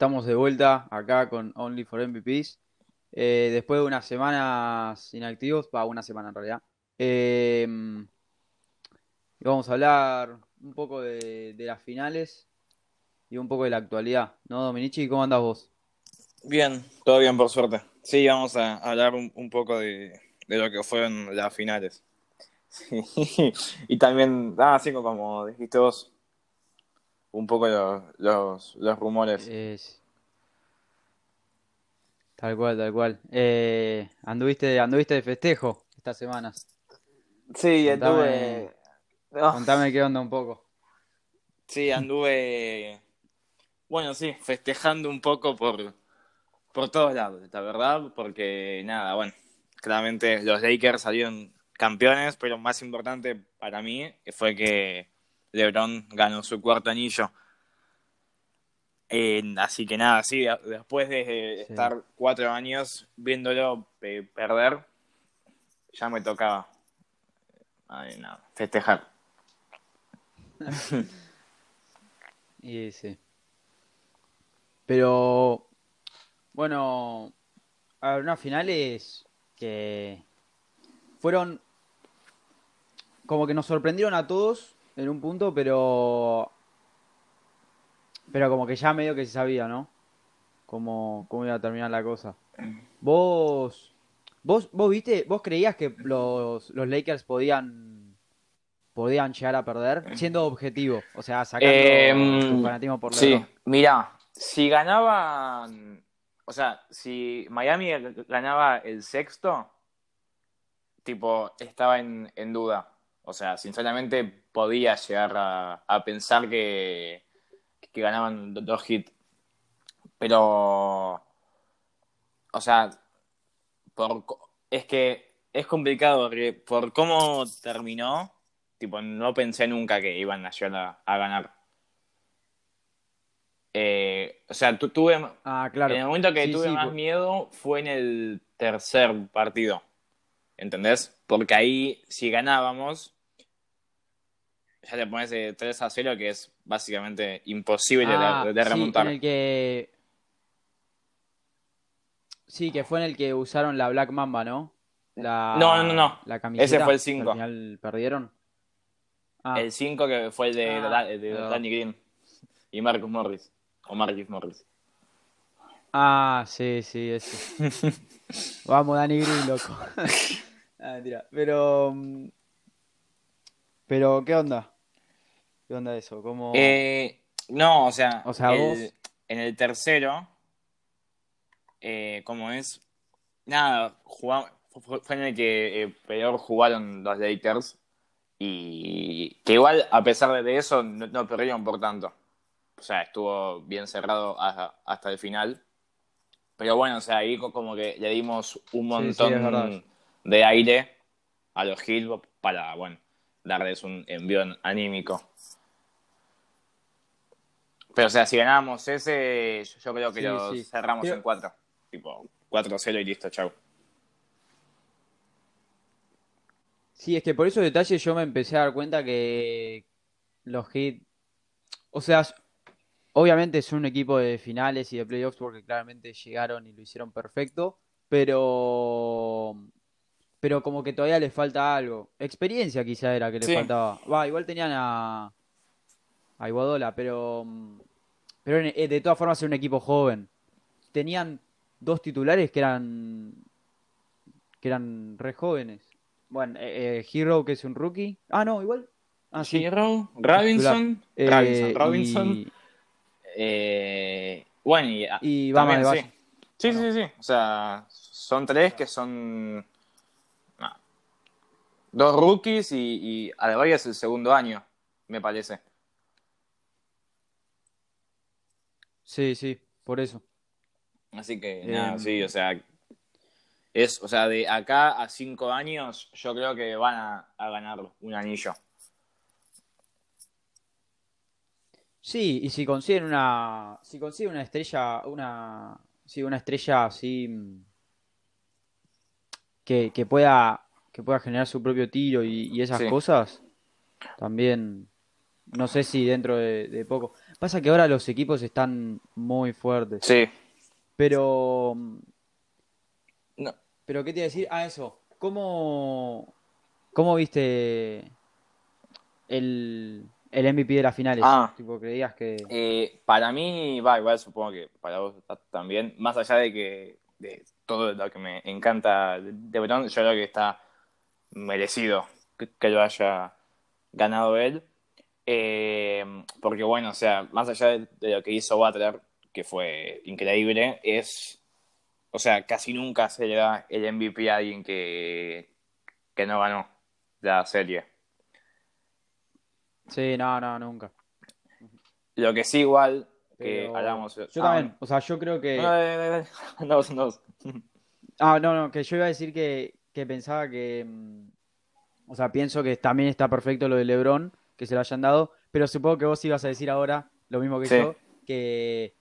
estamos de vuelta acá con Only for MVPs. Eh, después de unas semanas inactivos, va, una semana en realidad. Eh, vamos a hablar un poco de, las finales y un poco de la actualidad, ¿no, Dominici? ¿Cómo andas vos? Bien, todo bien por suerte. Sí, vamos a hablar un, poco de, lo que fueron las finales. Y también, ah, sí, como dijiste vos, un poco los, los, los rumores. Es- Tal cual, tal cual. Eh, anduviste, anduviste de festejo estas semanas. Sí, Contame- anduve. no, Contame qué onda un poco. sí, anduve. Bueno, sí, festejando un poco por, por todos lados, la verdad, porque nada, bueno, claramente los Lakers salieron campeones, pero más importante para mí fue que LeBron ganó su cuarto anillo. Eh, así que nada, sí, de- después de Sí. estar cuatro años viéndolo eh, perder, ya me tocaba ay, festejar. Y sí. Pero, bueno, a ver, unas finales que fueron como que nos sorprendieron a todos en un punto, pero pero como que ya medio que se sabía, ¿no? Cómo, cómo iba a terminar la cosa. Vos, vos, vos viste, vos creías que los, los Lakers podían podían llegar a perder, siendo objetivo, o sea, sacando tu fanatismo por Sí, mira, si ganaban, o sea, si Miami ganaba el sexto, tipo, estaba en, en duda. O sea, sinceramente podía llegar a, a pensar que, que ganaban do- dos hits. Pero, o sea, por, es que es complicado porque por cómo terminó, tipo, no pensé nunca que iban a llegar a, a ganar. Eh, o sea, tu- tuve, Ah, claro. en el momento que Sí, tuve sí, más por- miedo fue en el tercer partido. ¿Entendés? Porque ahí, si ganábamos, ya te pones de 3 a 0, que es básicamente imposible de- Ah, de, de sí, remontar. en el que... Sí, que fue en el que usaron la Black Mamba, ¿no? La, No, no, no. La camiseta, Ese fue el que cinco. Al final perdieron. Ah, El 5 que fue el de, Ah, de verdad. Danny Green y Marcus Morris. O Marcus Morris. ah, sí, sí, ese. Vamos, Danny Green, loco. Ah, mentira. Pero... mm, Pero, ¿qué onda? ¿Qué onda eso? ¿Cómo... Eh, no, o sea, O sea, el- vos- en el tercero, eh, ¿cómo es? Nada, jugamos, fue, fue en el que eh, peor jugaron los Lakers y que igual, a pesar de eso, no, no perdieron por tanto. O sea, estuvo bien cerrado hasta, hasta el final. Pero bueno, o sea, ahí co- como que le dimos un Sí, sí, montón de aire a los Hills para, bueno, darles un envío anímico. Pero, o sea, si ganábamos ese, yo creo que Sí, lo sí. cerramos en 4. Tipo, 4-0 y listo, chau. Sí, es que por esos detalles yo me empecé a dar cuenta que los Heat, o sea, s- obviamente son un equipo de finales y de playoffs porque claramente llegaron y lo hicieron perfecto, pero pero como que todavía les falta algo. Experiencia quizá era que les Sí. faltaba. Va, igual tenían a a Iguodala, pero pero en- eh, de todas formas era un equipo joven. Tenían dos titulares que eran que eran re jóvenes. Bueno, eh, eh, Hero, que es un rookie. Ah, no, igual. Ah, sí. Hero, Robinson, Eh, Robinson, Robinson. y, eh, bueno, y, y Bama de también, sí. Sí, sí, sí. O sea, son tres que son. Dos rookies y, y Adebayo es el segundo año, me parece. Sí, sí, por eso. Así que, Eh, nada, sí, o sea. Es, o sea, de acá a cinco años, yo creo que van a, a ganar un anillo. Sí, y si consiguen una, si consiguen una estrella, una, sí, una estrella así mm, que, que pueda, que pueda generar su propio tiro y, y esas Sí. cosas, también no sé si dentro de, de poco. Pasa que ahora los equipos están muy fuertes. Sí. Pero, No. pero ¿qué te iba a decir? Ah, eso. ¿Cómo, cómo viste el, el MVP de las finales? Ah. Tipo, creías que... Eh, para mí, va, igual supongo que para vos ta- también, más allá de que de todo lo que me encanta de Bron, yo creo que está merecido que, que lo haya ganado él. Eh, porque bueno, o sea, más allá de, de lo que hizo Butler, que fue increíble, es, o sea, casi nunca se le da el MVP a alguien que, que no ganó la serie. Sí, no, no, nunca. Lo que sí igual, que Pero hablamos... yo ah, también, o sea, yo creo que... No. No, no. Ah, no, no, que yo iba a decir que, que pensaba que, mm, o sea, pienso que también está perfecto lo de LeBron, que se lo hayan dado, pero supongo que vos ibas a decir ahora lo mismo que Sí. yo, que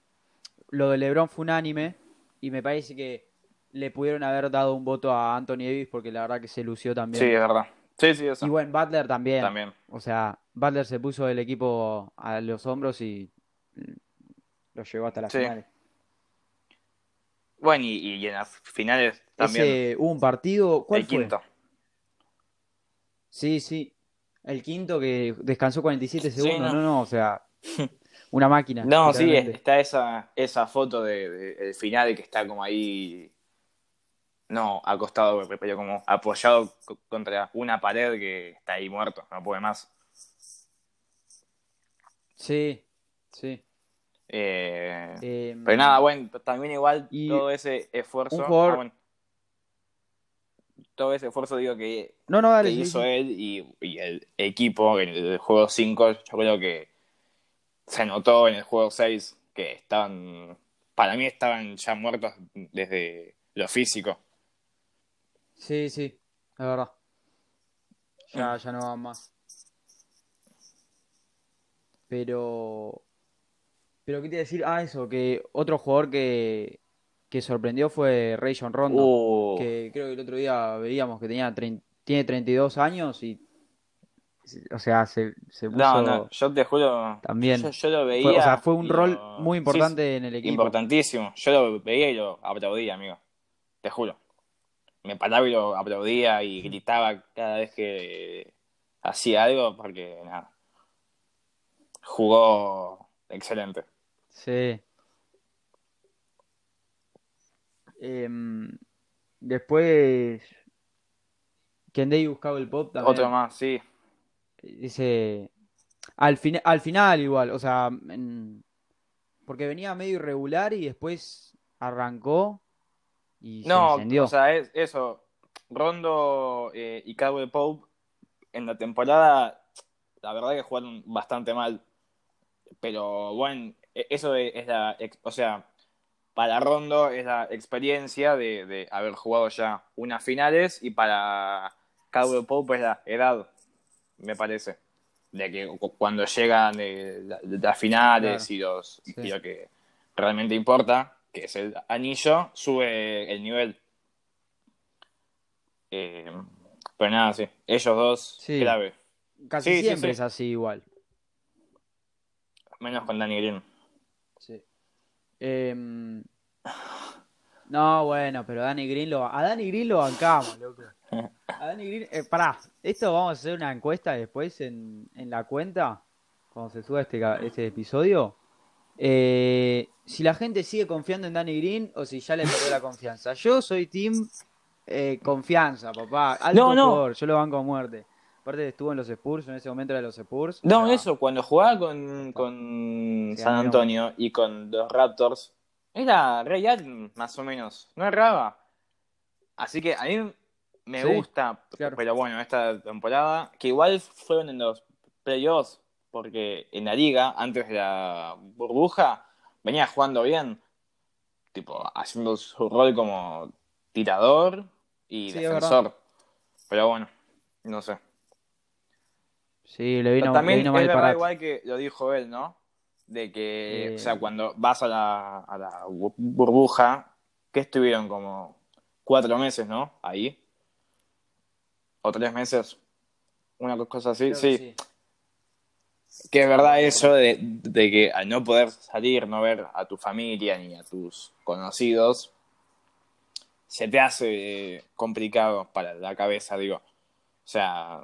lo de LeBron fue unánime y me parece que le pudieron haber dado un voto a Anthony Davis porque la verdad que se lució Sí, también. es verdad. Sí, sí, eso. Y bueno, Butler también. También. O sea, Butler se puso el equipo a los hombros y mm, lo llevó hasta las Sí. finales. Bueno, y, y en las finales también. Ese, hubo un partido, ¿cuál el fue? quinto. Sí, sí. El quinto que descansó 47 Sí, segundos, no. no, no, o sea, una máquina, No, sí, está esa, esa foto de, de- del final que está como ahí. No, acostado, pero como apoyado co- contra una pared que está ahí muerto, no puede más. Sí, sí. Eh, Eh, pero nada, bueno, también igual y todo ese esfuerzo. un jugador- ah, bueno. todo ese esfuerzo, digo, que, No, no, dale, que hizo él y, y el equipo en el juego 5, yo creo que se notó en el juego 6 que estaban, para mí estaban ya muertos desde lo físico. Sí, sí, es verdad. Ya, ya no van más. Pero, pero ¿qué te decir? Ah, eso, que otro jugador que, que sorprendió fue Rayon Rondo, Uh, que creo que el otro día veíamos que tenía tiene 32 años y, o sea, se, se puso no, no, yo te juro, también. yo, yo lo veía. Fue, o sea, fue un rol lo- muy sí, importante en el equipo. importantísimo. Yo lo veía y lo aplaudía, amigo. Te juro. Me paraba y lo aplaudía y gritaba cada vez que hacía algo porque, nada, jugó excelente. Sí. Em, después, Kendall buscaba el pop también. Otro más, sí. Ese, al, fin- al final igual, o sea, en- porque venía medio irregular y después arrancó y se No, encendió. o sea, es eso. Rondo eh, y Caldwell Pope en la temporada, la verdad que jugaron bastante mal. Pero bueno, eso es es la. O sea, para Rondo es la experiencia de, de haber jugado ya unas finales y para Caldwell Pope es la edad, me parece. De que cu- cuando llegan la- las finales Claro. y, los, Sí. y lo que realmente importa, que es el anillo, sube el nivel. Eh, pero nada, sí. Ellos dos, Sí. clave. Casi sí, siempre sí. es así igual. Menos con Danny Green. Sí. Em, no, bueno, pero Danny Green lo, a Danny Green lo bancamos, loco. A Danny Green, eh, pará, esto vamos a hacer una encuesta después en, en la cuenta, cuando se suba este, este episodio. Eh, si la gente sigue confiando en Danny Green o si ya le perdió la confianza. Yo soy team eh, confianza, papá. Alto No, no. jugador, yo lo banco a muerte. Aparte estuvo en los Spurs, en ese momento era de los Spurs. No, eso, cuando jugaba con, con Sí, San. Antonio y con los Raptors, era Ray Allen, más o menos. No erraba. Así que a mí me Sí, gusta, claro. pero bueno, esta temporada, que igual fueron en los playoffs, porque en la liga, antes de la burbuja, venía jugando bien. Tipo, haciendo su rol como tirador y Sí, defensor. Pero bueno, no sé. Sí, le vino, Pero le también vino es mal verdad parate. igual que lo dijo él, ¿no? De que, Eh. o sea, cuando vas a la, a la bu- burbuja, que estuvieron como cuatro meses, ¿no? Ahí. O tres meses. Una cosa así, Creo que sí. Que es verdad eso de, de que al no poder salir, no ver a tu familia ni a tus conocidos, se te hace complicado para la cabeza, digo. O sea,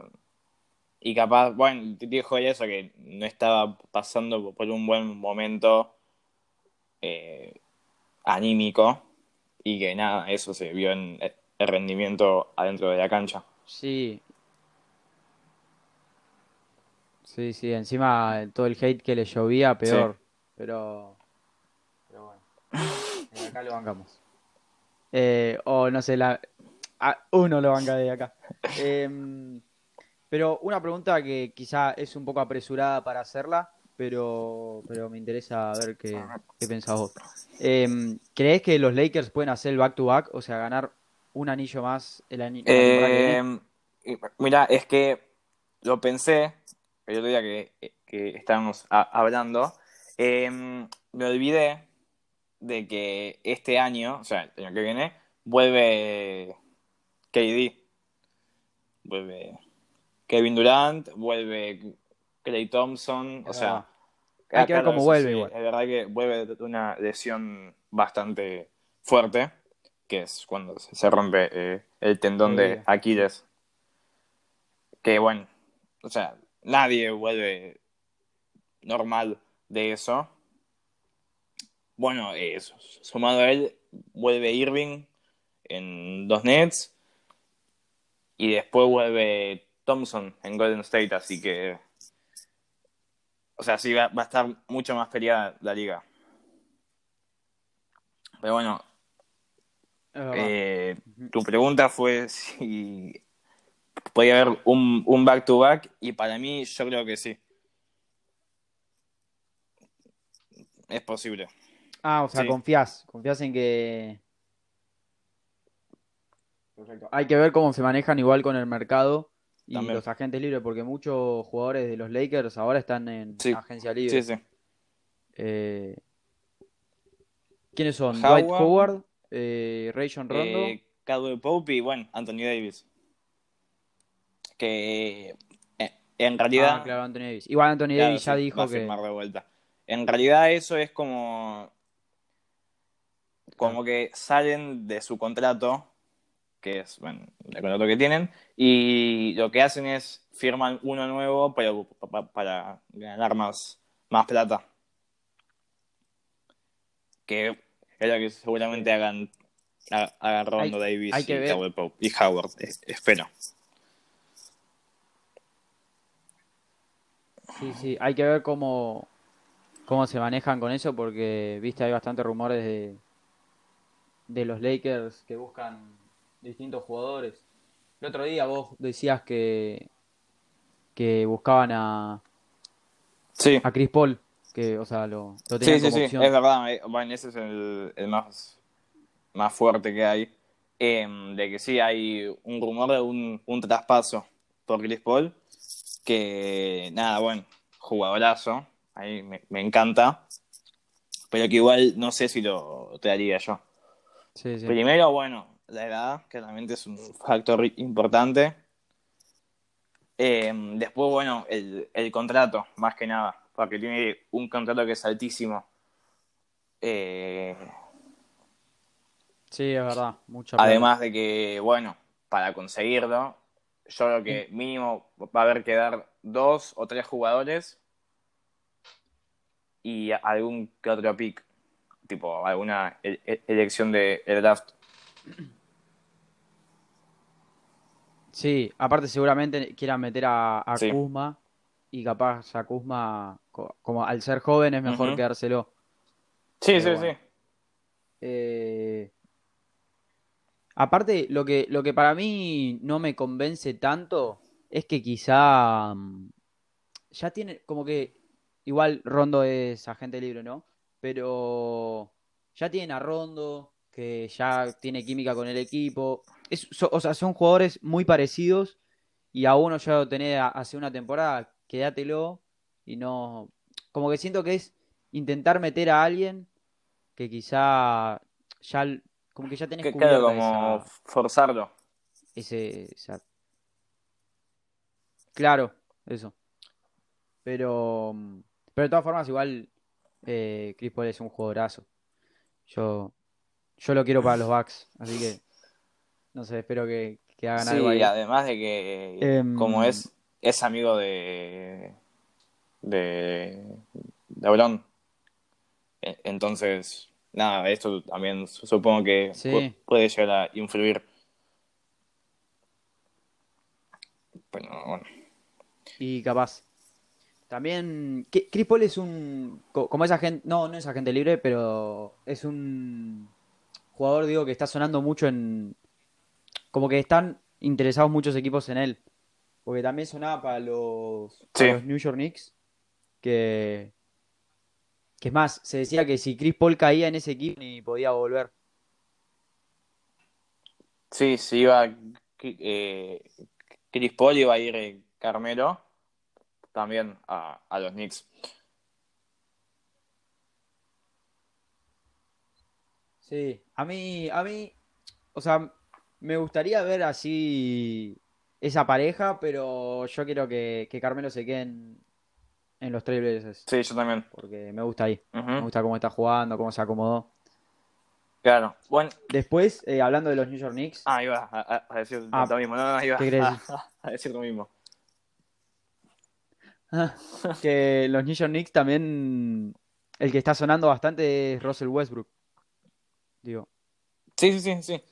y capaz, bueno, te dijo eso, que no estaba pasando por un buen momento eh, anímico y que nada, eso se vio en el rendimiento adentro de la cancha. Sí. Sí, sí, encima todo el hate que le llovía, peor. Sí. Pero, pero bueno, Eh, acá lo bancamos. Eh, o no sé, la, a- uno lo banca de acá. Em, pero una pregunta que quizá es un poco apresurada para hacerla, pero, pero me interesa ver qué, qué pensás vos. Em, ¿crees que los Lakers pueden hacer el back-to-back? O sea, ganar un anillo más el viene. Eh, y- mira, es que lo pensé el otro día que, que estábamos hablando. eh, me olvidé de que este año, o sea, el año que viene, vuelve KD. Vuelve Kevin Durant, vuelve Clay Thompson. O sea, verdad. Hay que ver cómo vuelve sí, igual. Es verdad que vuelve de una lesión bastante fuerte, que es cuando se rompe eh, el tendón de. Aquiles. Que bueno, o sea, nadie vuelve normal de eso. Bueno, eh, su- sumado a él, vuelve Irving en los Nets y después vuelve Thompson en Golden State, así que, o sea, sí va, va a estar mucho más peleada la liga. Pero bueno, eh, tu pregunta fue si podía haber un, un back-to-back y para mí yo creo que sí. Es posible. Ah, o sea, Sí. confías, confías en que... Perfecto. Hay que ver cómo se manejan igual con el mercado y También. los agentes libres, porque muchos jugadores de los Lakers ahora están en Sí. agencia libre. Sí, sí. Eh, ¿quiénes son? Howard, Dwight Howard, eh, Rayon Rondo. Eh, Caldwell Pope y bueno, Anthony Davis. Que eh, en realidad Ah, claro, Anthony Davis. Igual Anthony Claro, Davis ya dijo va a que... firmar de vuelta. En realidad eso es como como que salen de su contrato, que es bueno, el contrato que tienen, y lo que hacen es firman uno nuevo para, pa- para ganar más, más plata. Que es lo que seguramente hagan, ha- hagan Rondo Hay- Davis hay y ver. Caldwell Pope y Howard, espero. Sí, sí, hay que ver cómo, cómo se manejan con eso porque, viste, hay bastantes rumores de, de los Lakers que buscan distintos jugadores. El otro día vos decías que, que buscaban a, Sí. a Chris Paul, que, o sea, lo, lo Sí, tenían sí, como sí, opción. es verdad. eh, Bueno, ese es el, el más, más fuerte que hay. Em, de que sí, hay un rumor de un, un traspaso por Chris Paul. Que nada, bueno, jugadorazo. Ahí me, me encanta. Pero que igual no sé si lo traería yo. Sí, sí. Primero, bueno, la edad, claramente es un factor importante. Em, después, bueno, el, el contrato, más que nada, porque tiene un contrato que es altísimo. Eh, Sí, es verdad, mucha además de que, bueno, para conseguirlo, yo creo que mínimo va a haber que dar dos o tres jugadores y algún que otro pick, tipo alguna e- e- elección de el draft. Sí, aparte seguramente quieran meter a, a Sí. Kuzma y capaz a Kuzma, co- como al ser joven es mejor quedárselo. Sí, Pero sí, bueno. sí. Eh, aparte, lo que, lo que para mí no me convence tanto es que quizá mm, ya tiene, como que igual Rondo es agente libre, ¿no? Pero ya tienen a Rondo, que ya tiene química con el equipo. Es, so- o sea, son jugadores muy parecidos y a uno ya lo tenés hace una temporada, quédatelo y no... Como que siento que es intentar meter a alguien que quizá ya como que ya tenés Que, claro, como esa, forzarlo. ese esa- claro eso Pero, pero de todas formas, igual eh, Chris Paul es un jugadorazo. Yo, yo lo quiero para los Bucks, así que no sé, espero que, que hagan algo Sí, además de que Em, como es, es amigo de de de LeBron. E- Entonces, nada, esto también su- supongo que Sí. pu- puede llegar a influir. Pero bueno. Y capaz. También, que- Chris Paul es un, co- como es agente, no, no es agente libre, pero es un jugador, digo, que está sonando mucho en, como que están interesados muchos equipos en él. Porque también sonaba para los, para Sí. los New York Knicks, que, que es más, se decía que si Chris Paul caía en ese equipo ni podía volver. Sí, sí iba eh, Chris Paul iba a ir eh, Carmelo también a, a los Knicks. Sí, a mí, a mí, o sea, me gustaría ver así esa pareja, pero yo quiero que, que Carmelo se quede en, en los Trailblazers, Sí, yo también. porque me gusta ahí, me gusta cómo está jugando, cómo se acomodó. Claro. Bueno, Después, eh, hablando de los New York Knicks, ah, iba a, a- decir Ah, lo mismo. No, no, iba ¿qué querés a, a decir lo mismo. que los New York Knicks también, el que está sonando bastante es Russell Westbrook, digo, Sí, sí, sí, sí.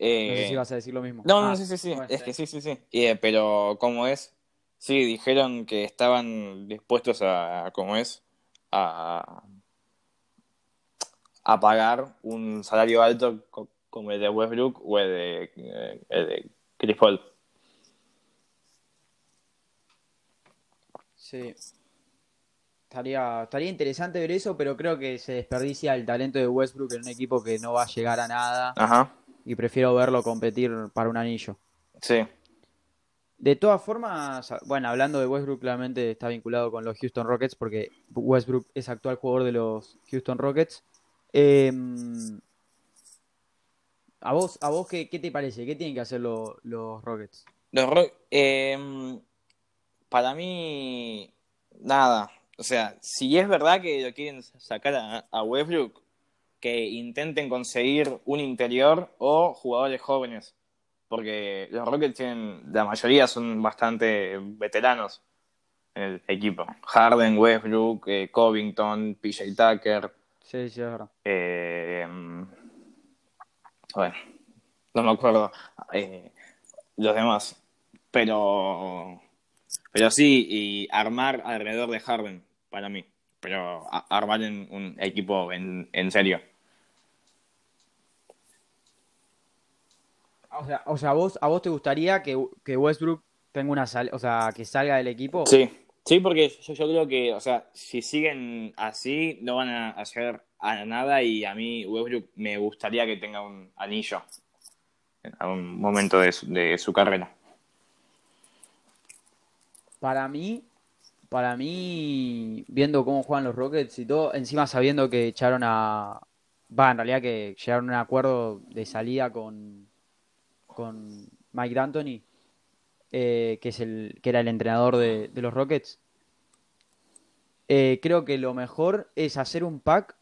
No Eh, sé si vas a decir lo mismo. No, no, Ah, sí, sí, sí. es que sí, sí, sí. Eh, pero, ¿cómo es? Sí, dijeron que estaban dispuestos a, ¿cómo es? A, a pagar un salario alto co- como el de Westbrook o el de, eh, el de Chris Paul. Sí. Estaría, estaría interesante ver eso, pero creo que se desperdicia el talento de Westbrook en un equipo que no va a llegar a nada Ajá, y prefiero verlo competir para un anillo. sí. De todas formas, bueno, hablando de Westbrook, claramente está vinculado con los Houston Rockets porque Westbrook es actual jugador de los Houston Rockets. Eh, ¿a vos, a vos qué, qué te parece? ¿Qué tienen que hacer lo- los Rockets? Los Rock- eh, para mí, nada. O sea, si es verdad que lo quieren sacar a, a Westbrook, que intenten conseguir un interior o jugadores jóvenes. Porque los Rockets tienen, la mayoría son bastante veteranos en el equipo. Harden, Westbrook, eh, Covington, PJ Tucker. Sí, sí, es verdad. eh, bueno, no me acuerdo eh, los demás. Pero, pero sí, y armar alrededor de Harden, para mí. Pero armar un equipo en, en serio. O sea, o sea, ¿a vos, a vos te gustaría que, que Westbrook tenga una sal, o sea, que salga del equipo? Sí, sí, porque yo, yo creo que, o sea, si siguen así, no van a hacer a nada y a mí Westbrook me gustaría que tenga un anillo en algún momento de su, de su carrera. Para mí, para mí, viendo cómo juegan los Rockets y todo, encima sabiendo que echaron a... Va, en realidad que llegaron a un acuerdo de salida con, con Mike D'Antoni, eh, que es el, que era el entrenador de, los Rockets. Eh, creo que lo mejor es hacer un pack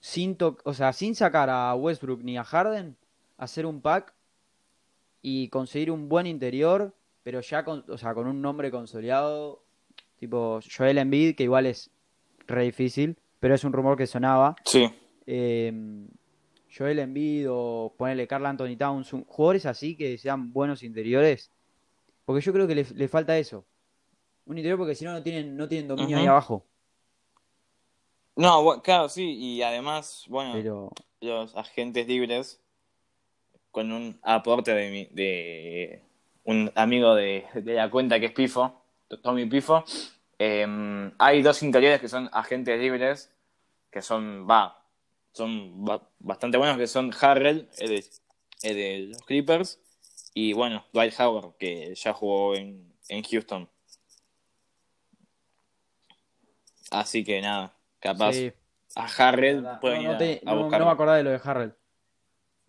sin to- o sea, sin sacar a Westbrook ni a Harden, hacer un pack y conseguir un buen interior, pero ya con, o sea, con un nombre consolidado, tipo Joel Embiid, que igual es re difícil, pero es un rumor que sonaba. Sí, Eh, Joel Embiid o ponerle Carl Anthony Towns, jugadores así que sean buenos interiores, porque yo creo que le, le falta eso. Un interior porque si no no tienen, no tienen dominio ahí abajo. No, claro, sí, y además, bueno, Pero los agentes libres, con un aporte de, mi- de un amigo de, de la cuenta que es Pifo, Tommy Pifo, eh, hay dos interiores que son agentes libres, que son, va, son ba- bastante buenos, que son Harrell, el de, el de los Clippers, y bueno, Dwight Howard, que ya jugó en, en Houston. Así que nada, capaz sí, a Harrell no, no ir te- a, a no- no buscarlo. me acordaba de lo de Harrell.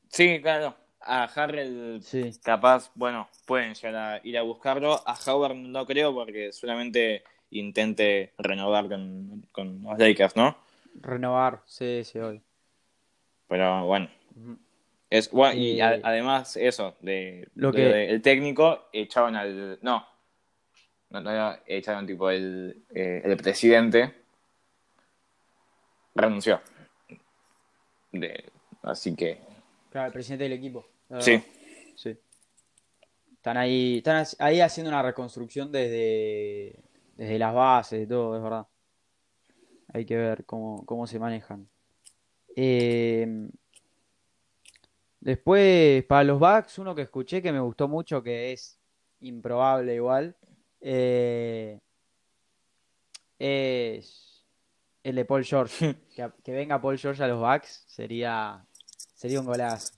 Sí, claro. A Harrell, Sí. capaz, bueno, pueden llegar a ir a buscarlo. A Howard no creo porque solamente intente renovar con, con los Lakers, ¿no? Renovar, sí, sí, hoy. Pero bueno. Es, bueno, y a- además eso, de, lo de- que- de- el técnico echaron al... No, no, no echaron tipo el, eh, el presidente renunció. De, así que Claro, el presidente del equipo. La sí. Sí. Están ahí, están ahí haciendo una reconstrucción desde, desde las bases, de todo, es verdad. Hay que ver cómo, cómo se manejan. Eh, después, para los Bucks, uno que escuché que me gustó mucho, que es improbable igual, eh, es el de Paul George. Que, que venga Paul George a los Bucks sería, sería un golazo.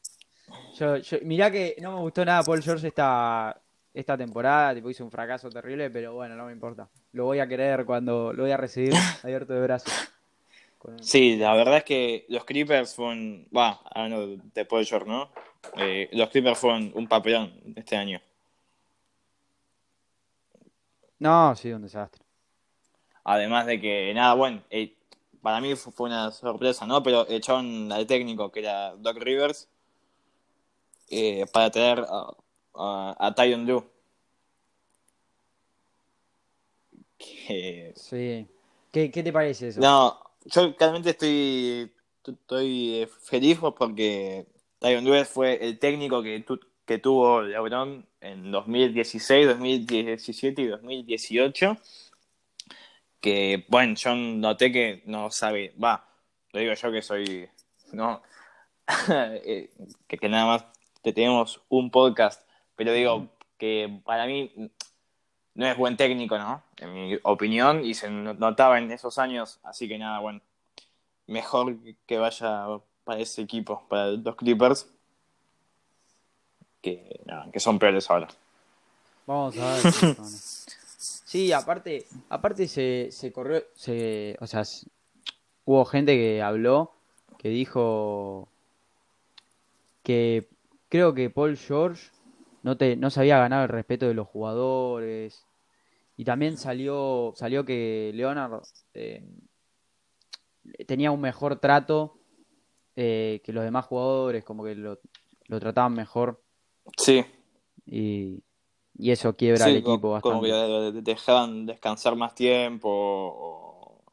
Yo, yo, mirá que no me gustó nada Paul George esta, esta temporada, tipo hizo un fracaso terrible, pero bueno, no me importa. Lo voy a querer cuando lo voy a recibir abierto de brazos. Con- sí, la verdad es que los Clippers fueron, va, hablando de Paul George, ¿no? Eh, los Clippers fueron un papelón este año. No, sí, un desastre. Además de que, nada, bueno, eh, para mí fu- fue una sorpresa, ¿no? Pero echaron al técnico, que era Doc Rivers, eh, para traer a, a, a Tyron Lue. Que- Sí. ¿Qué, qué te parece eso? No, yo realmente estoy, estoy eh, feliz porque Tyron Lue fue el técnico que, tu- que tuvo LeBron en 2016, 2017 y 2018. Que, bueno, yo noté que no sabe, va, lo digo yo que soy, no, eh, que, que nada más te tenemos un podcast, pero digo que para mí no es buen técnico, ¿no? En mi opinión, y se notaba en esos años, así que nada, bueno, mejor que vaya para ese equipo, para los Clippers, que, nada, que son peores ahora. Vamos a ver. ¿no? Sí, aparte, aparte se, se corrió, se, o sea, hubo gente que habló, que dijo que creo que Paul George no te, no sabía ganar el respeto de los jugadores. Y también salió, salió que Leonard eh, tenía un mejor trato eh, que los demás jugadores, como que lo, lo trataban mejor Sí, y, y eso quiebra sí, al equipo co- como bastante. que te dejaban descansar más tiempo, o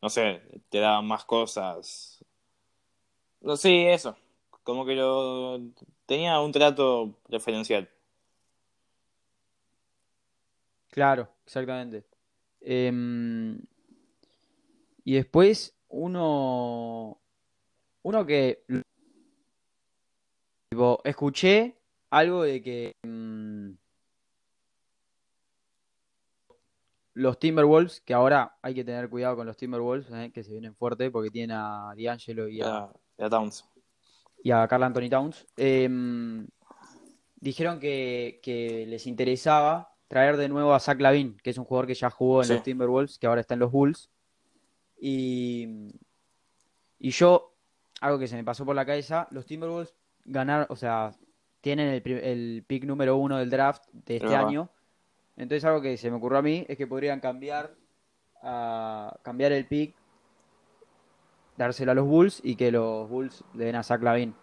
no sé, te daban más cosas. No, sí, eso. Como que lo tenía un trato preferencial. Claro, exactamente. Em, y después uno, uno que tipo, escuché algo de que mm, los Timberwolves, que ahora hay que tener cuidado con los Timberwolves, eh, que se vienen fuerte porque tienen a D'Angelo y a, ya Towns. Y a Carl Anthony Towns, em, dijeron que, que les interesaba traer de nuevo a Zach LaVine, que es un jugador que ya jugó en Sí. los Timberwolves, que ahora está en los Bulls. Y, y yo, algo que se me pasó por la cabeza, los Timberwolves ganaron, o sea, tienen el, pick número uno del draft de este año. Entonces algo que se me ocurrió a mí es que podrían cambiar a cambiar el pick dárselo a los Bulls y que los Bulls le den a Zach LaVine.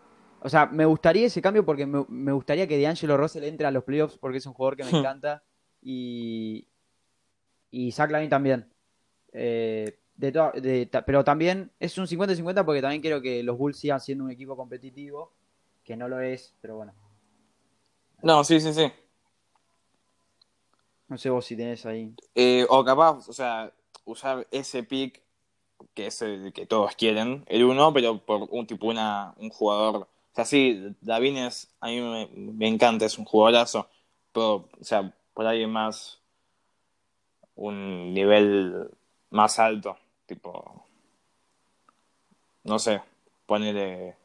O sea, me gustaría ese cambio porque me, me gustaría que D'Angelo Russell entre a los playoffs porque es un jugador que me encanta y, y Zach LaVine también. Eh, de toda- de ta- pero también es un 50-50 porque también quiero que los Bulls sigan siendo un equipo competitivo, que no lo es, pero bueno. No, sí, sí, sí. No sé vos si tenés ahí. Eh, o capaz, o sea, usar ese pick que es el que todos quieren, el uno, pero por un tipo una, un jugador. O sea, sí, Davin es, a mí me, encanta, es un jugadorazo, pero, o sea, por ahí más un nivel más alto, tipo, no sé, ponerle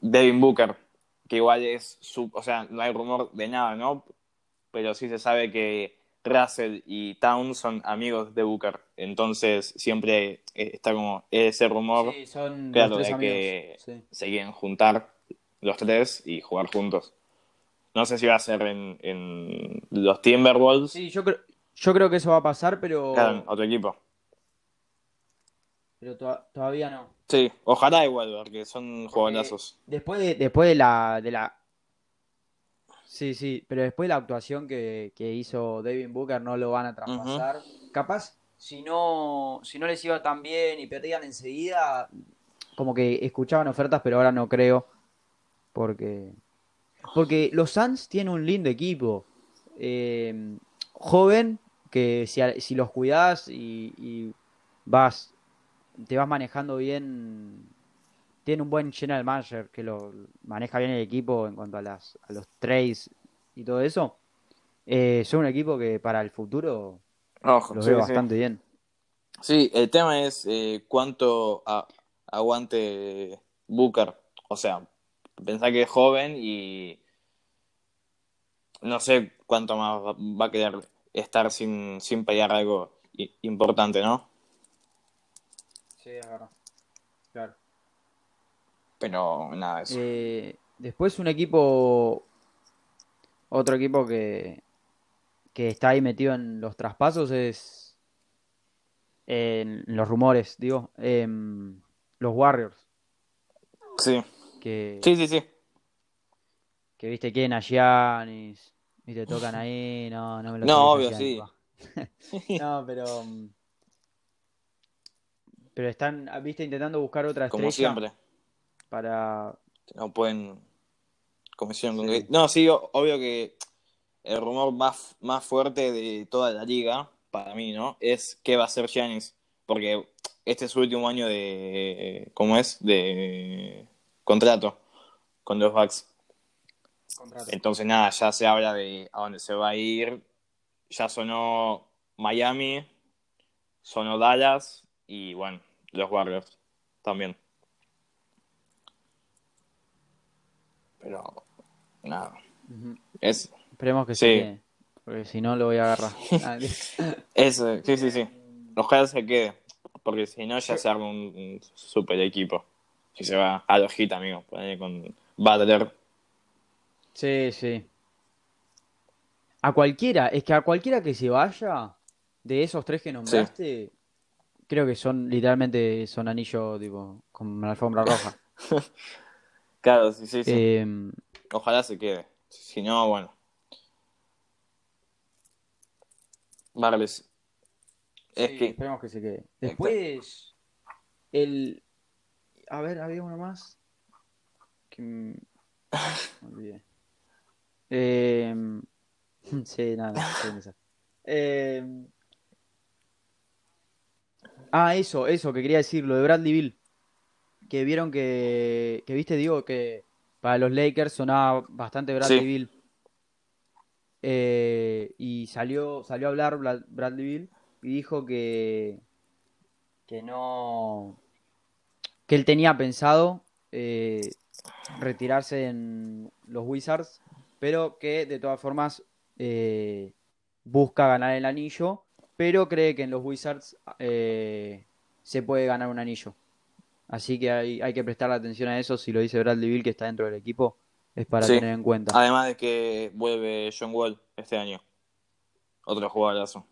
Devin Booker, que igual es su, o sea, no hay rumor de nada, ¿no? Pero sí se sabe que Russell y Towns son amigos de Booker, entonces siempre eh, está como ese rumor Sí, son claro, de que Sí. se quieren juntar los tres y jugar juntos. No sé si va a ser en, en los Timberwolves. Sí, yo creo, Yo creo que eso va a pasar, pero, Claro, otro equipo. pero to- todavía no. Sí, ojalá igual, porque son jugadazos. Después de, después de la, de la. Sí, sí, pero después de la actuación que, que hizo David Booker no lo van a traspasar. Capaz, si no, si no les iba tan bien y perdían enseguida, como que escuchaban ofertas, pero ahora no creo. Porque. Porque los Suns tienen un lindo equipo. eh, joven, que si, si los cuidas y, y vas, te vas manejando bien tiene un buen general manager que lo maneja bien el equipo en cuanto a las a los trades y todo eso. Eh, son un equipo que para el futuro Ojo, lo sí, veo sí. bastante bien. Sí, el tema es eh, cuánto a- aguante Booker. O sea, pensá que es joven y no sé cuánto más va- a querer estar sin, sin pelear algo importante, ¿no? Sí, es verdad. Claro. Pero nada, eso. Eh, después un equipo, otro equipo que, que está ahí metido en los traspasos es en los rumores, digo, em, los Warriors, Sí, que, sí, sí, sí. que viste quieren a Giannis y te tocan ahí, no, no me lo No, obvio, sí. No, pero pero están, viste, intentando buscar otra Como estrella siempre. Para No pueden. Como hicieron con Sí. No, sí, obvio que el rumor más, más fuerte de toda la liga, para mí, ¿no? Es qué va a hacer Giannis. Porque este es su último año de. ¿Cómo es? De contrato con los Bucks. contrato. Entonces, nada, ya se habla de a dónde se va a ir. Ya sonó Miami, sonó Dallas y, bueno, los Warriors también. Pero, nada. Es, Esperemos que Sí. se quede, porque si no lo voy a agarrar. Es, eh, sí, sí, sí. Ojalá se quede. Porque si no, ya se arma un, un super equipo. Si se va a los hit, amigo. con Butler. Sí, sí. A cualquiera, es que a cualquiera que se vaya de esos tres que nombraste, creo que son literalmente son anillos tipo con la alfombra roja. Claro, sí, sí, sí. Eh, Ojalá se quede. Si no, bueno. Barles. Es sí, que. esperemos que se quede. Después el a ver, había uno más que me olvidé. Eh, sí, nada. Eh, ah, eso, eso que quería decir, lo de Bradley Bill. Que vieron que, que viste, digo, que para los Lakers sonaba bastante Bradley Sí. Bill. Eh, y salió, salió a hablar Bla- Bradley Bill y dijo que, que no, que él tenía pensado eh, retirarse en los Wizards, pero que de todas formas eh, busca ganar el anillo, pero cree que en los Wizards eh, se puede ganar un anillo. Así que hay, hay que prestar atención a eso. Si lo dice Bradley Bill, que está dentro del equipo, es para Sí. tener en cuenta. Además de que vuelve John Wall este año. Otro jugadorazo.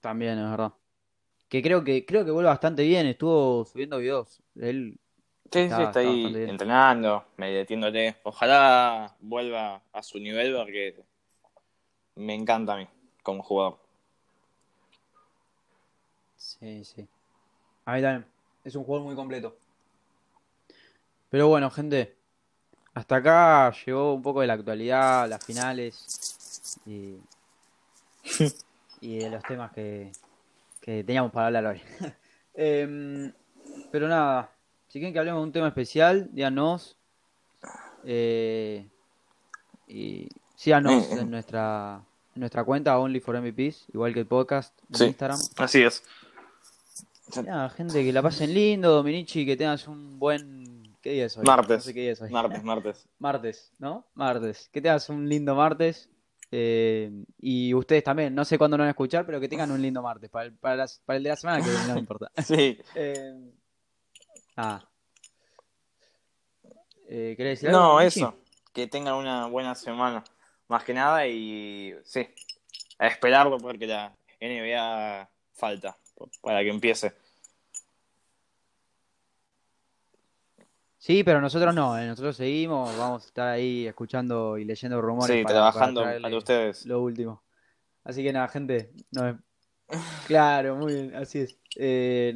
También, es verdad. Que creo que creo que vuelve bastante bien. Estuvo subiendo videos. Él Sí, Está- sí, está está ahí entrenando, metiéndole. Ojalá vuelva a su nivel porque me encanta a mí como jugador. Sí, sí. A mí también. Es un jugador muy completo. Pero bueno, gente. Hasta acá llegó un poco de la actualidad, las finales y, y de los temas que, que teníamos para hablar hoy. Em, pero nada, si quieren que hablemos de un tema especial, díganos. Eh, y síganos en nuestra, en nuestra cuenta Only for MVPs, igual que el podcast en Sí. Instagram. Así es. Nada, gente, que la pasen lindo, Dominici, que tengas un buen... ¿Qué día es hoy? Martes. No sé qué día es hoy. Martes, martes. Martes, ¿no? Martes. Que tengas un lindo martes. eh, y ustedes también, no sé cuándo nos van a escuchar, pero que tengan un lindo martes. Para el, para las- para el de la semana que no me importa. Sí. Eh, ah. Eh, ¿querés decir algo, No, Dominici? eso. Que tengan una buena semana. Más que nada y sí. a esperarlo porque la NBA falta para que empiece. Sí, pero nosotros no, eh, nosotros seguimos, vamos a estar ahí escuchando y leyendo rumores. Sí, para- trabajando para ustedes. Lo último. Así que nada, gente. no- Claro, muy bien, así es. Eh,